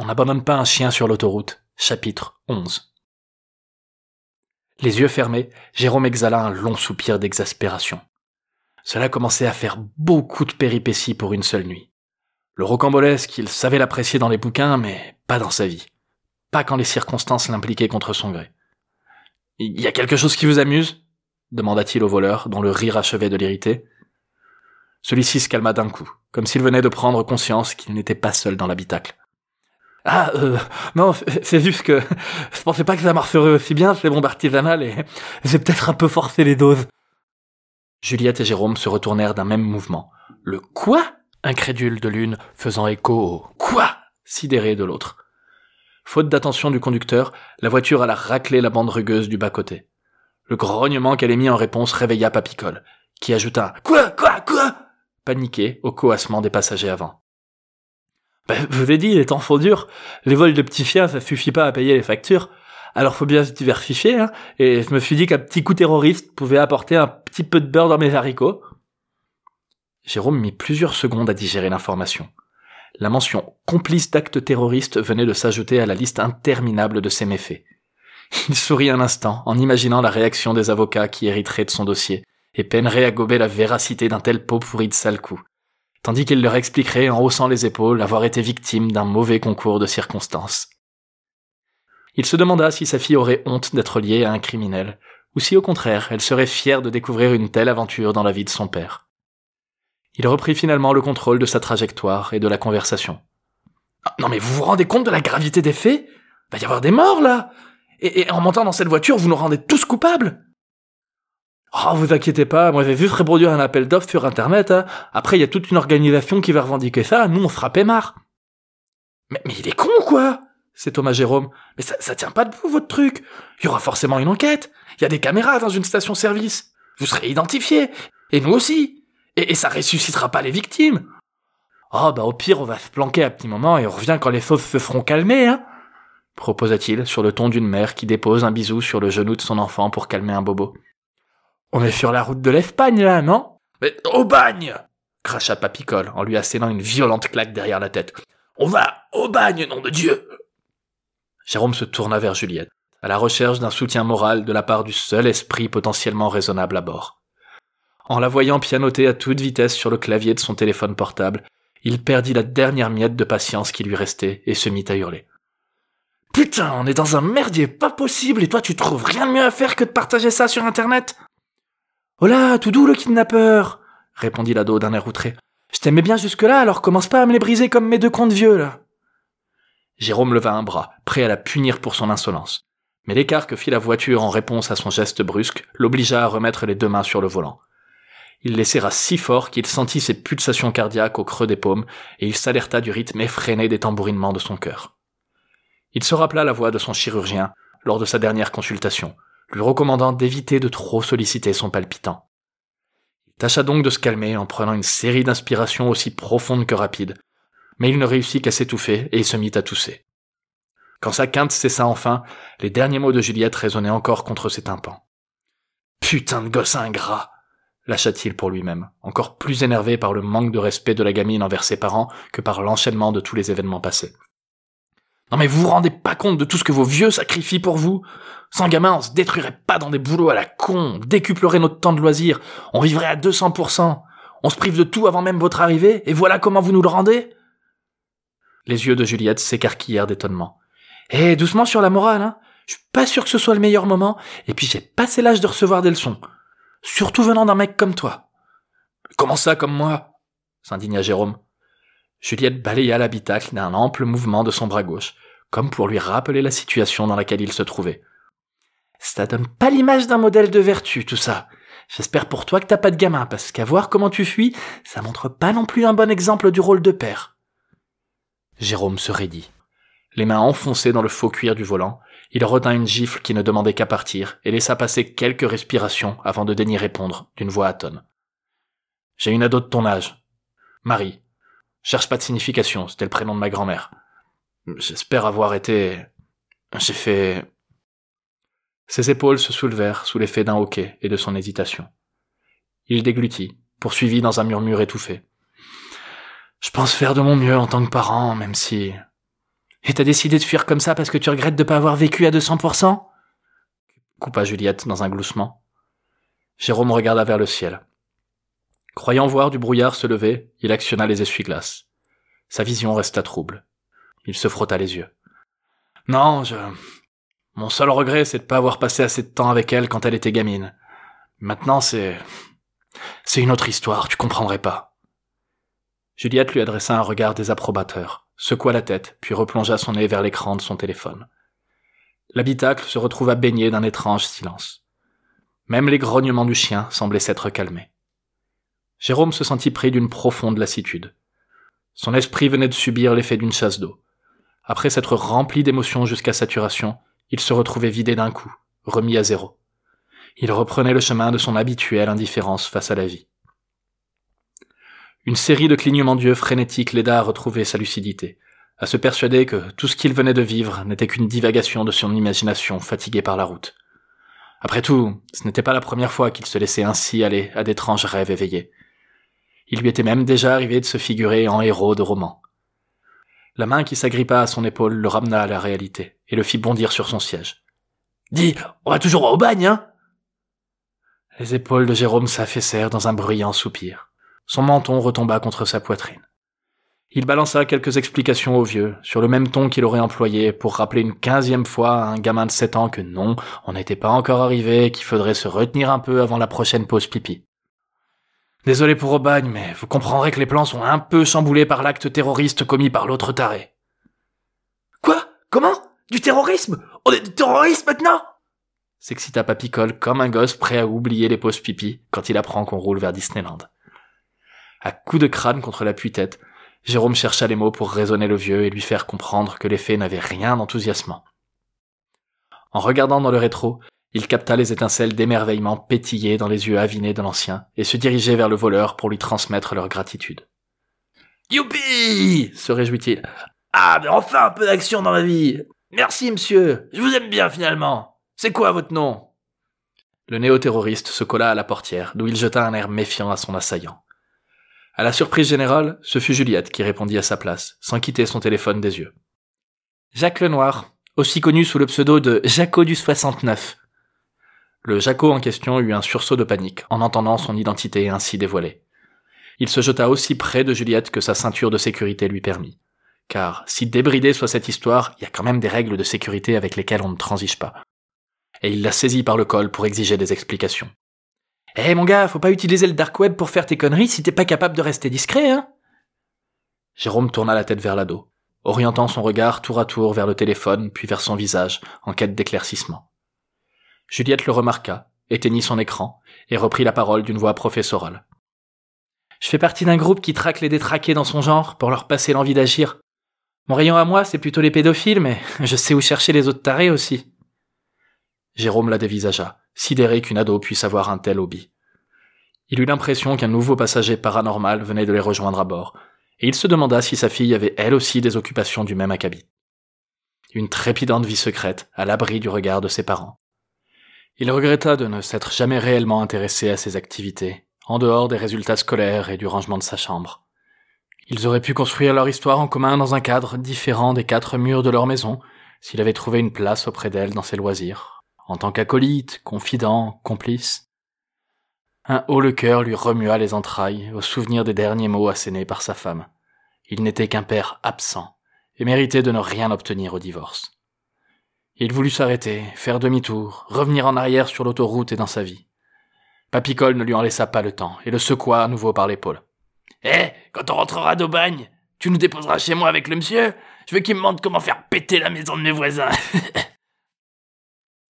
On n'abandonne pas un chien sur l'autoroute. Chapitre 11. Les yeux fermés, Jérôme exhala un long soupir d'exaspération. Cela commençait à faire beaucoup de péripéties pour une seule nuit. Le rocambolesque, il savait l'apprécier dans les bouquins, mais pas dans sa vie. Pas quand les circonstances l'impliquaient contre son gré. Il y a quelque chose qui vous amuse? demanda-t-il au voleur, dont le rire achevait de l'irriter. Celui-ci se calma d'un coup, comme s'il venait de prendre conscience qu'il n'était pas seul dans l'habitacle. Ah, euh, non, c'est juste que je pensais pas que ça marcherait aussi bien, ces bombes artisanales, et j'ai peut-être un peu forcé les doses. Juliette et Jérôme se retournèrent d'un même mouvement. Le quoi? Incrédule de l'une, faisant écho au quoi? sidéré de l'autre. Faute d'attention du conducteur, la voiture alla racler la bande rugueuse du bas-côté. Le grognement qu'elle émit en réponse réveilla Papicole, qui ajouta Quoi? Quoi? Quoi paniqué au coassement des passagers avant. Ben, je vous ai dit, les temps sont durs. Les vols de petits chiens, ça suffit pas à payer les factures. Alors faut bien se diversifier, hein. Et je me suis dit qu'un petit coup terroriste pouvait apporter un petit peu de beurre dans mes haricots. Jérôme mit plusieurs secondes à digérer l'information. La mention complice d'actes terroristes venait de s'ajouter à la liste interminable de ses méfaits. Il sourit un instant en imaginant la réaction des avocats qui hériteraient de son dossier et peinerait à gober la véracité d'un tel pot pourri de sale coup, tandis qu'il leur expliquerait en haussant les épaules avoir été victime d'un mauvais concours de circonstances. Il se demanda si sa fille aurait honte d'être liée à un criminel, ou si au contraire elle serait fière de découvrir une telle aventure dans la vie de son père. Il reprit finalement le contrôle de sa trajectoire et de la conversation. Ah, non mais vous vous rendez compte de la gravité des faits? Va y avoir des morts là et, en montant dans cette voiture, vous nous rendez tous coupables Oh, vous inquiétez pas, moi j'ai vu reproduire un appel d'offres sur internet, hein. après il y a toute une organisation qui va revendiquer ça, nous on fera marre. Mais, mais il est con quoi? C'est Thomas Jérôme. Mais ça, ça tient pas debout votre truc. Il y aura forcément une enquête. Il y a des caméras dans une station-service. Vous serez identifiés. Et nous aussi. Et, ça ressuscitera pas les victimes. Oh bah au pire on va se planquer à petit moment et on revient quand les fauves se feront calmer, hein proposa-t-il sur le ton d'une mère qui dépose un bisou sur le genou de son enfant pour calmer un bobo. On est sur la route de l'Espagne, là, non? Mais au bagne cracha Papicole en lui assénant une violente claque derrière la tête. On va au bagne, nom de Dieu Jérôme se tourna vers Juliette, à la recherche d'un soutien moral de la part du seul esprit potentiellement raisonnable à bord. En la voyant pianoter à toute vitesse sur le clavier de son téléphone portable, il perdit la dernière miette de patience qui lui restait et se mit à hurler. Putain, on est dans un merdier pas possible et toi tu trouves rien de mieux à faire que de partager ça sur internet Là, tout doux le kidnappeur répondit l'ado d'un air outré. Je t'aimais bien jusque-là, alors commence pas à me les briser comme mes deux contes vieux, là. Jérôme leva un bras, prêt à la punir pour son insolence. Mais l'écart que fit la voiture en réponse à son geste brusque l'obligea à remettre les deux mains sur le volant. Il les serra si fort qu'il sentit ses pulsations cardiaques au creux des paumes, et il s'alerta du rythme effréné des tambourinements de son cœur. Il se rappela la voix de son chirurgien lors de sa dernière consultation, lui recommandant d'éviter de trop solliciter son palpitant. Il tâcha donc de se calmer en prenant une série d'inspirations aussi profondes que rapides, mais il ne réussit qu'à s'étouffer et il se mit à tousser. Quand sa quinte cessa enfin, les derniers mots de Juliette résonnaient encore contre ses tympans. Putain de gosse ingrat lâcha-t-il pour lui-même, encore plus énervé par le manque de respect de la gamine envers ses parents que par l'enchaînement de tous les événements passés. Non mais vous vous rendez pas compte de tout ce que vos vieux sacrifient pour vous? Sans gamin, on se détruirait pas dans des boulots à la con, on décuplerait notre temps de loisir, on vivrait à 200%, on se prive de tout avant même votre arrivée, et voilà comment vous nous le rendez? Les yeux de Juliette s'écarquillèrent d'étonnement. Eh, doucement sur la morale, hein Je suis pas sûr que ce soit le meilleur moment, et puis j'ai passé l'âge de recevoir des leçons. Surtout venant d'un mec comme toi. Comment ça, comme moi? s'indigna Jérôme. Juliette balaya l'habitacle d'un ample mouvement de son bras gauche, comme pour lui rappeler la situation dans laquelle il se trouvait. Ça donne pas l'image d'un modèle de vertu, tout ça. J'espère pour toi que t'as pas de gamin, parce qu'à voir comment tu fuis, ça montre pas non plus un bon exemple du rôle de père. Jérôme se raidit. Les mains enfoncées dans le faux cuir du volant, il retint une gifle qui ne demandait qu'à partir et laissa passer quelques respirations avant de daigner répondre d'une voix atone. J'ai une ado de ton âge. Marie, Cherche pas de signification, c'était le prénom de ma grand-mère. J'espère avoir été... J'ai fait... Ses épaules se soulevèrent sous l'effet d'un hoquet et de son hésitation. Il déglutit, poursuivit dans un murmure étouffé. Je pense faire de mon mieux en tant que parent, même si... Et t'as décidé de fuir comme ça parce que tu regrettes de pas avoir vécu à 200% coupa Juliette dans un gloussement. Jérôme regarda vers le ciel. Croyant voir du brouillard se lever, il actionna les essuie-glaces. Sa vision resta trouble. Il se frotta les yeux. Non, je... Mon seul regret, c'est de pas avoir passé assez de temps avec elle quand elle était gamine. Maintenant, c'est... C'est une autre histoire, tu comprendrais pas. Juliette lui adressa un regard désapprobateur, secoua la tête, puis replongea son nez vers l'écran de son téléphone. L'habitacle se retrouva baigné d'un étrange silence. Même les grognements du chien semblaient s'être calmés. Jérôme se sentit pris d'une profonde lassitude. Son esprit venait de subir l'effet d'une chasse d'eau. Après s'être rempli d'émotions jusqu'à saturation, il se retrouvait vidé d'un coup, remis à zéro. Il reprenait le chemin de son habituelle indifférence face à la vie. Une série de clignements d'yeux frénétiques l'aida à retrouver sa lucidité, à se persuader que tout ce qu'il venait de vivre n'était qu'une divagation de son imagination fatiguée par la route. Après tout, ce n'était pas la première fois qu'il se laissait ainsi aller à d'étranges rêves éveillés. Il lui était même déjà arrivé de se figurer en héros de roman. La main qui s'agrippa à son épaule le ramena à la réalité et le fit bondir sur son siège. Dis, on va toujours au bagne, hein Les épaules de Jérôme s'affaissèrent dans un bruyant soupir. Son menton retomba contre sa poitrine. Il balança quelques explications au vieux, sur le même ton qu'il aurait employé pour rappeler une quinzième fois à un gamin de sept ans que non, on n'était pas encore arrivé, qu'il faudrait se retenir un peu avant la prochaine pause pipi. Désolé pour Aubagne, mais vous comprendrez que les plans sont un peu chamboulés par l'acte terroriste commis par l'autre taré. Quoi? Comment? Du terrorisme? On est du terrorisme maintenant? S'excita Papicole comme un gosse prêt à oublier les pauses pipi quand il apprend qu'on roule vers Disneyland. À coups de crâne contre la tête Jérôme chercha les mots pour raisonner le vieux et lui faire comprendre que les faits n'avaient rien d'enthousiasmant. En regardant dans le rétro, il capta les étincelles d'émerveillement pétiller dans les yeux avinés de l'ancien et se dirigeait vers le voleur pour lui transmettre leur gratitude. Youpi se réjouit-il. Ah, mais enfin un peu d'action dans la vie Merci, monsieur Je vous aime bien, finalement C'est quoi votre nom? Le néo-terroriste se colla à la portière, d'où il jeta un air méfiant à son assaillant. À la surprise générale, ce fut Juliette qui répondit à sa place, sans quitter son téléphone des yeux. Jacques Lenoir, aussi connu sous le pseudo de Jaco du 69, le Jaco en question eut un sursaut de panique en entendant son identité ainsi dévoilée. Il se jeta aussi près de Juliette que sa ceinture de sécurité lui permit. Car, si débridée soit cette histoire, il y a quand même des règles de sécurité avec lesquelles on ne transige pas. Et il la saisit par le col pour exiger des explications. Eh mon gars, faut pas utiliser le dark web pour faire tes conneries si t'es pas capable de rester discret, hein Jérôme tourna la tête vers l'ado, orientant son regard tour à tour vers le téléphone puis vers son visage, en quête d'éclaircissement. Juliette le remarqua, éteignit son écran et reprit la parole d'une voix professorale. Je fais partie d'un groupe qui traque les détraqués dans son genre pour leur passer l'envie d'agir. Mon rayon à moi, c'est plutôt les pédophiles, mais je sais où chercher les autres tarés aussi. Jérôme la dévisagea, sidéré qu'une ado puisse avoir un tel hobby. Il eut l'impression qu'un nouveau passager paranormal venait de les rejoindre à bord, et il se demanda si sa fille avait elle aussi des occupations du même acabit. Une trépidante vie secrète, à l'abri du regard de ses parents. Il regretta de ne s'être jamais réellement intéressé à ses activités, en dehors des résultats scolaires et du rangement de sa chambre. Ils auraient pu construire leur histoire en commun dans un cadre différent des quatre murs de leur maison, s'il avait trouvé une place auprès d'elle dans ses loisirs, en tant qu'acolyte, confident, complice. Un haut le cœur lui remua les entrailles au souvenir des derniers mots assénés par sa femme. Il n'était qu'un père absent, et méritait de ne rien obtenir au divorce. Il voulut s'arrêter, faire demi-tour, revenir en arrière sur l'autoroute et dans sa vie. Papicole ne lui en laissa pas le temps et le secoua à nouveau par l'épaule. Eh, quand on rentrera d'Aubagne, tu nous déposeras chez moi avec le monsieur? Je veux qu'il me montre comment faire péter la maison de mes voisins.